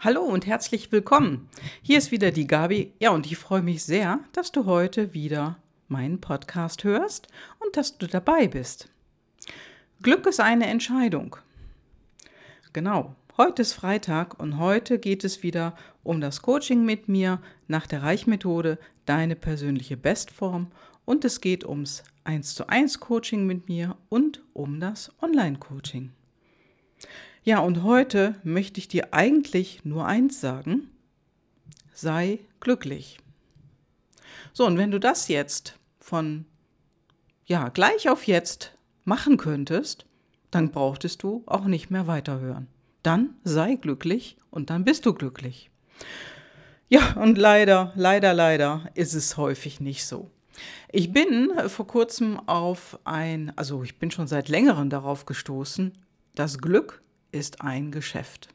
Hallo und herzlich willkommen. Hier ist wieder die Gabi. Ja, und ich freue mich sehr, dass du heute wieder meinen Podcast hörst und dass du dabei bist. Glück ist eine Entscheidung. Genau, heute ist Freitag und heute geht es wieder um das Coaching mit mir nach der Reichmethode, deine persönliche Bestform und es geht ums 1 zu 1 Coaching mit mir und um das Online-Coaching. Ja, und heute möchte ich dir eigentlich nur eins sagen. Sei glücklich. So, und wenn du das jetzt von, ja, gleich auf jetzt machen könntest, dann brauchtest du auch nicht mehr weiterhören. Dann sei glücklich und dann bist du glücklich. Ja, und leider, leider, leider ist es häufig nicht so. Ich bin vor kurzem auf ein, also ich bin schon seit längerem darauf gestoßen, dass Glück ist ein Geschäft.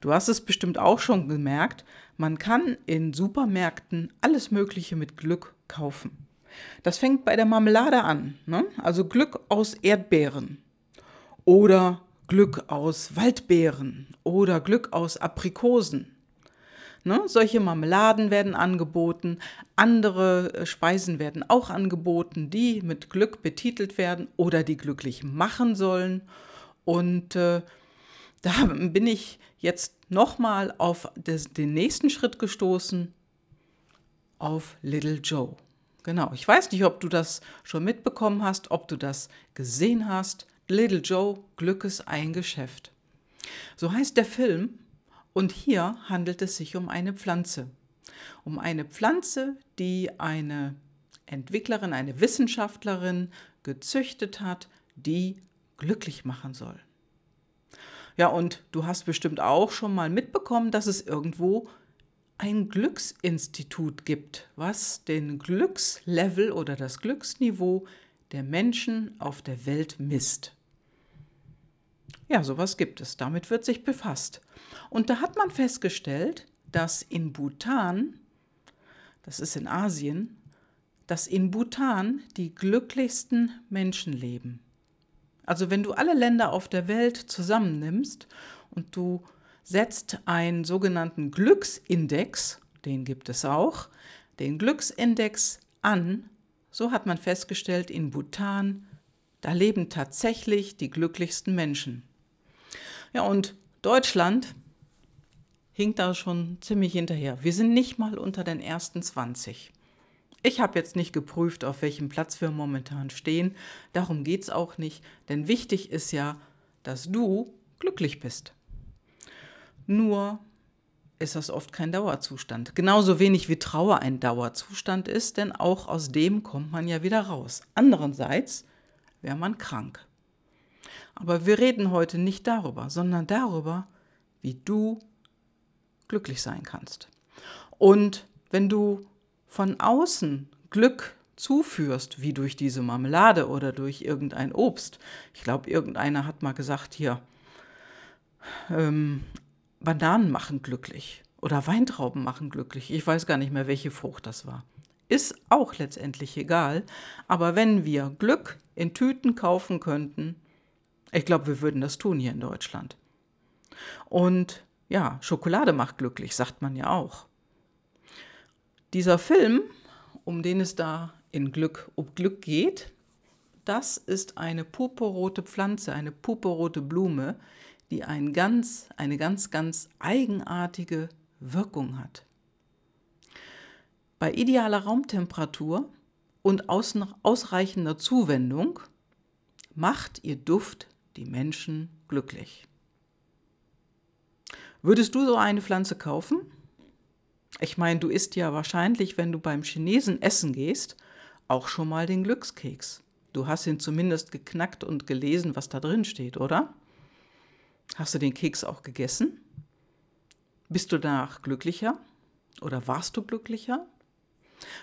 Du hast es bestimmt auch schon gemerkt, man kann in Supermärkten alles Mögliche mit Glück kaufen. Das fängt bei der Marmelade an, ne? also Glück aus Erdbeeren oder Glück aus Waldbeeren oder Glück aus Aprikosen. Ne? Solche Marmeladen werden angeboten, andere äh, Speisen werden auch angeboten, die mit Glück betitelt werden oder die glücklich machen sollen. Und äh, da bin ich jetzt nochmal auf des, den nächsten Schritt gestoßen, auf Little Joe. Genau, ich weiß nicht, ob du das schon mitbekommen hast, ob du das gesehen hast. Little Joe, Glück ist ein Geschäft. So heißt der Film und hier handelt es sich um eine Pflanze. Um eine Pflanze, die eine Entwicklerin, eine Wissenschaftlerin gezüchtet hat, die glücklich machen soll. Ja, und du hast bestimmt auch schon mal mitbekommen, dass es irgendwo ein Glücksinstitut gibt, was den Glückslevel oder das Glücksniveau der Menschen auf der Welt misst. Ja, sowas gibt es. Damit wird sich befasst. Und da hat man festgestellt, dass in Bhutan, das ist in Asien, dass in Bhutan die glücklichsten Menschen leben. Also wenn du alle Länder auf der Welt zusammennimmst und du setzt einen sogenannten Glücksindex, den gibt es auch, den Glücksindex an, so hat man festgestellt, in Bhutan, da leben tatsächlich die glücklichsten Menschen. Ja, und Deutschland hinkt da schon ziemlich hinterher. Wir sind nicht mal unter den ersten 20. Ich habe jetzt nicht geprüft, auf welchem Platz wir momentan stehen. Darum geht es auch nicht. Denn wichtig ist ja, dass du glücklich bist. Nur ist das oft kein Dauerzustand. Genauso wenig wie Trauer ein Dauerzustand ist, denn auch aus dem kommt man ja wieder raus. Andererseits wäre man krank. Aber wir reden heute nicht darüber, sondern darüber, wie du glücklich sein kannst. Und wenn du von außen Glück zuführst, wie durch diese Marmelade oder durch irgendein Obst. Ich glaube, irgendeiner hat mal gesagt, hier, ähm, Bananen machen glücklich oder Weintrauben machen glücklich. Ich weiß gar nicht mehr, welche Frucht das war. Ist auch letztendlich egal. Aber wenn wir Glück in Tüten kaufen könnten, ich glaube, wir würden das tun hier in Deutschland. Und ja, Schokolade macht glücklich, sagt man ja auch. Dieser Film, um den es da in Glück, um Glück geht, das ist eine purpurrote Pflanze, eine purpurrote Blume, die ein ganz, eine ganz, ganz eigenartige Wirkung hat. Bei idealer Raumtemperatur und ausreichender Zuwendung macht ihr Duft die Menschen glücklich. Würdest du so eine Pflanze kaufen? Ich meine, du isst ja wahrscheinlich, wenn du beim Chinesen essen gehst, auch schon mal den Glückskeks. Du hast ihn zumindest geknackt und gelesen, was da drin steht, oder? Hast du den Keks auch gegessen? Bist du danach glücklicher? Oder warst du glücklicher?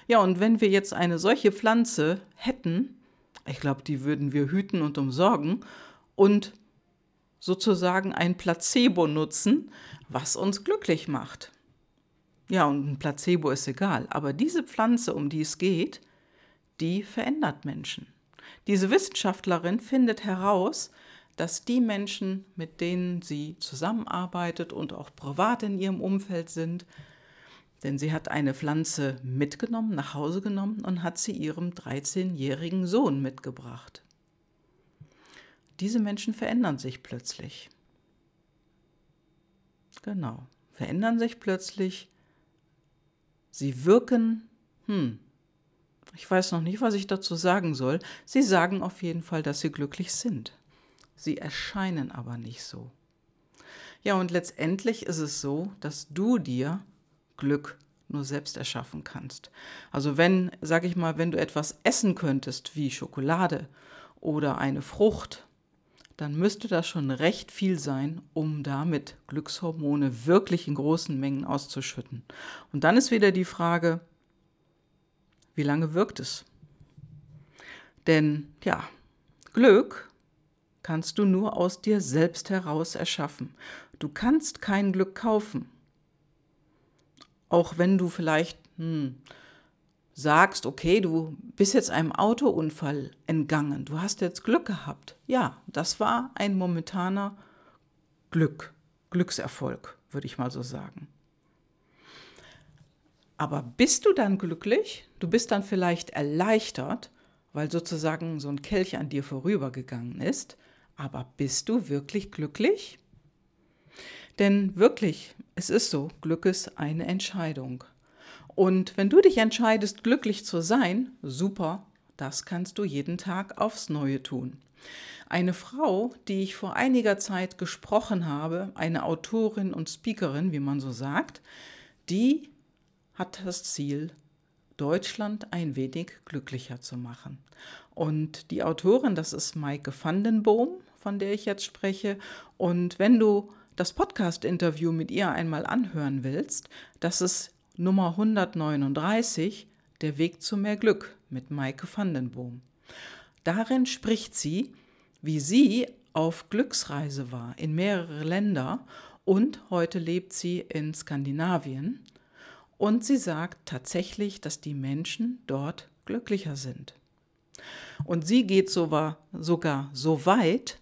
Ja, und wenn wir jetzt eine solche Pflanze hätten, ich glaube, die würden wir hüten und umsorgen und sozusagen ein Placebo nutzen, was uns glücklich macht. Ja, und ein Placebo ist egal. Aber diese Pflanze, um die es geht, die verändert Menschen. Diese Wissenschaftlerin findet heraus, dass die Menschen, mit denen sie zusammenarbeitet und auch privat in ihrem Umfeld sind, denn sie hat eine Pflanze mitgenommen, nach Hause genommen und hat sie ihrem 13-jährigen Sohn mitgebracht. Diese Menschen verändern sich plötzlich. Genau, verändern sich plötzlich. Sie wirken, hm, ich weiß noch nicht, was ich dazu sagen soll. Sie sagen auf jeden Fall, dass sie glücklich sind. Sie erscheinen aber nicht so. Ja, und letztendlich ist es so, dass du dir Glück nur selbst erschaffen kannst. Also wenn, sag ich mal, wenn du etwas essen könntest wie Schokolade oder eine Frucht, dann müsste das schon recht viel sein, um damit Glückshormone wirklich in großen Mengen auszuschütten. Und dann ist wieder die Frage, wie lange wirkt es? Denn ja, Glück kannst du nur aus dir selbst heraus erschaffen. Du kannst kein Glück kaufen. Auch wenn du vielleicht hm, sagst, okay, du bist jetzt einem Autounfall entgangen, du hast jetzt Glück gehabt. Ja, das war ein momentaner Glück, Glückserfolg, würde ich mal so sagen. Aber bist du dann glücklich? Du bist dann vielleicht erleichtert, weil sozusagen so ein Kelch an dir vorübergegangen ist. Aber bist du wirklich glücklich? Denn wirklich, es ist so, Glück ist eine Entscheidung. Und wenn du dich entscheidest, glücklich zu sein, super, das kannst du jeden Tag aufs Neue tun. Eine Frau, die ich vor einiger Zeit gesprochen habe, eine Autorin und Speakerin, wie man so sagt, die hat das Ziel, Deutschland ein wenig glücklicher zu machen. Und die Autorin, das ist Maike Vandenboom, von der ich jetzt spreche. Und wenn du das Podcast-Interview mit ihr einmal anhören willst, das ist Nummer 139, Der Weg zu mehr Glück mit Maike Vandenboom. Darin spricht sie, wie sie auf Glücksreise war in mehrere Länder und heute lebt sie in Skandinavien und sie sagt tatsächlich, dass die Menschen dort glücklicher sind. Und sie geht sogar, so weit,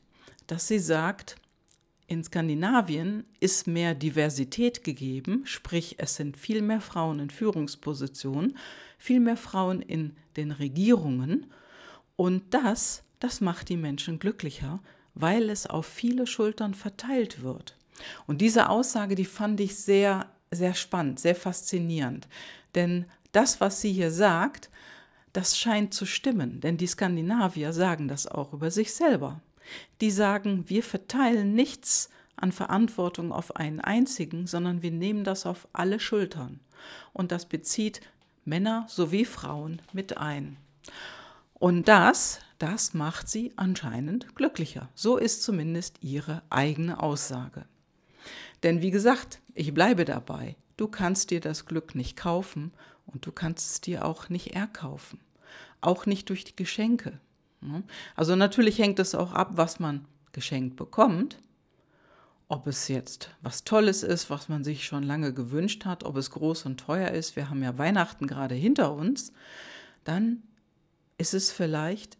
dass sie sagt, in Skandinavien ist mehr Diversität gegeben, sprich es sind viel mehr Frauen in Führungspositionen, viel mehr Frauen in den Regierungen und das, das macht die Menschen glücklicher, weil es auf viele Schultern verteilt wird. Und diese Aussage, die fand ich sehr sehr spannend, sehr faszinierend. Denn das, was sie hier sagt, das scheint zu stimmen, denn die Skandinavier sagen das auch über sich selber. Die sagen, wir verteilen nichts an Verantwortung auf einen einzigen, sondern wir nehmen das auf alle Schultern. Und das bezieht Männer sowie Frauen mit ein. Und das, das macht sie anscheinend glücklicher. So ist zumindest ihre eigene Aussage. Denn wie gesagt, ich bleibe dabei, du kannst dir das Glück nicht kaufen und du kannst es dir auch nicht erkaufen. Auch nicht durch die Geschenke. Ne? Also natürlich hängt es auch ab, was man geschenkt bekommt. Ob es jetzt was Tolles ist, was man sich schon lange gewünscht hat, ob es groß und teuer ist, wir haben ja Weihnachten gerade hinter uns, dann ist es vielleicht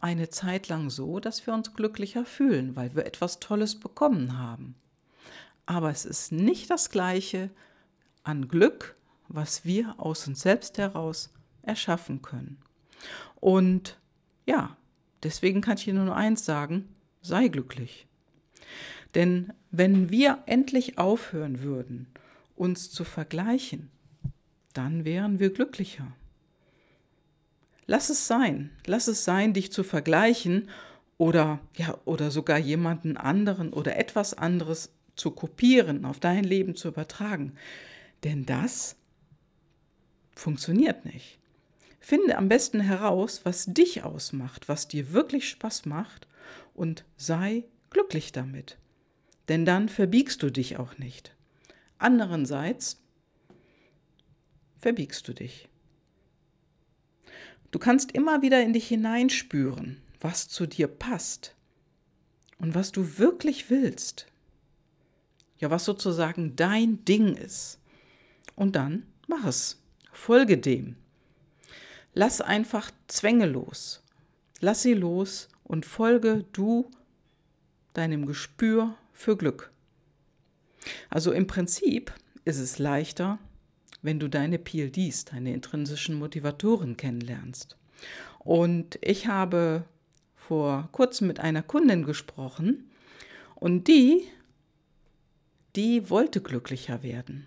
eine Zeit lang so, dass wir uns glücklicher fühlen, weil wir etwas Tolles bekommen haben aber es ist nicht das gleiche an Glück, was wir aus uns selbst heraus erschaffen können. Und ja, deswegen kann ich dir nur eins sagen, sei glücklich. Denn wenn wir endlich aufhören würden, uns zu vergleichen, dann wären wir glücklicher. Lass es sein, lass es sein, dich zu vergleichen oder ja oder sogar jemanden anderen oder etwas anderes zu kopieren, auf dein Leben zu übertragen. Denn das funktioniert nicht. Finde am besten heraus, was dich ausmacht, was dir wirklich Spaß macht und sei glücklich damit. Denn dann verbiegst du dich auch nicht. Andererseits verbiegst du dich. Du kannst immer wieder in dich hineinspüren, was zu dir passt und was du wirklich willst ja, was sozusagen dein Ding ist. Und dann mach es. Folge dem. Lass einfach Zwänge los. Lass sie los und folge du deinem Gespür für Glück. Also im Prinzip ist es leichter, wenn du deine PLDs, deine intrinsischen Motivatoren kennenlernst. Und ich habe vor kurzem mit einer Kundin gesprochen und die, die wollte glücklicher werden.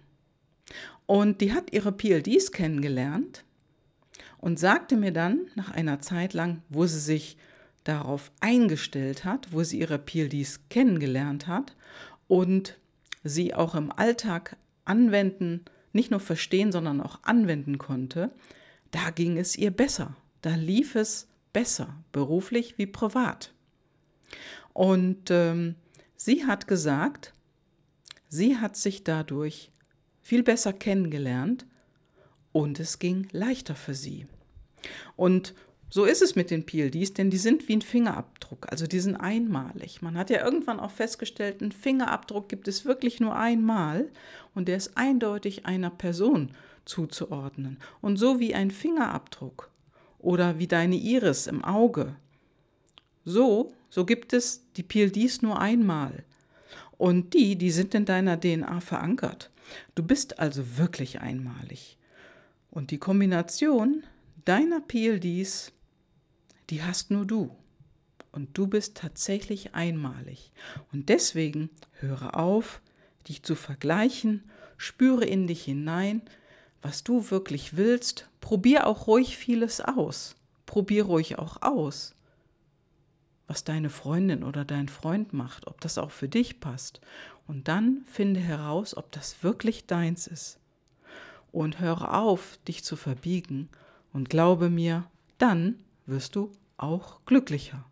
Und die hat ihre PLDs kennengelernt und sagte mir dann nach einer Zeit lang, wo sie sich darauf eingestellt hat, wo sie ihre PLDs kennengelernt hat und sie auch im Alltag anwenden, nicht nur verstehen, sondern auch anwenden konnte, da ging es ihr besser. Da lief es besser, beruflich wie privat. Und ähm, sie hat gesagt, sie hat sich dadurch viel besser kennengelernt und es ging leichter für sie. Und so ist es mit den PLDs, denn die sind wie ein Fingerabdruck, also die sind einmalig. Man hat ja irgendwann auch festgestellt, einen Fingerabdruck gibt es wirklich nur einmal und der ist eindeutig einer Person zuzuordnen. Und so wie ein Fingerabdruck oder wie deine Iris im Auge, so, so gibt es die PLDs nur einmal. Und die, die sind in deiner DNA verankert. Du bist also wirklich einmalig. Und die Kombination deiner PLDs die hast nur du. Und du bist tatsächlich einmalig. Und deswegen höre auf, dich zu vergleichen, spüre in dich hinein, was du wirklich willst. Probier auch ruhig vieles aus. Probier ruhig auch aus, was deine Freundin oder dein Freund macht, ob das auch für dich passt. Und dann finde heraus, ob das wirklich deins ist. Und höre auf, dich zu verbiegen. Und glaube mir, dann wirst du auch glücklicher.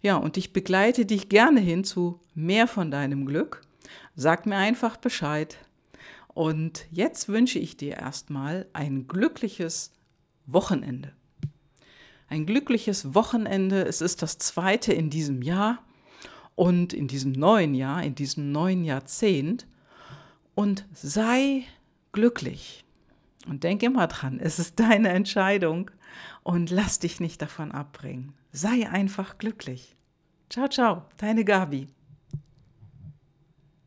Ja, und ich begleite dich gerne hin zu mehr von deinem Glück. Sag mir einfach Bescheid. Und jetzt wünsche ich dir erstmal ein glückliches Wochenende. Ein glückliches Wochenende. Es ist das zweite in diesem Jahr und in diesem neuen Jahr, in diesem neuen Jahrzehnt. Und sei glücklich. Und denk immer dran, es ist deine Entscheidung und lass dich nicht davon abbringen. Sei einfach glücklich. Ciao, ciao, deine Gabi.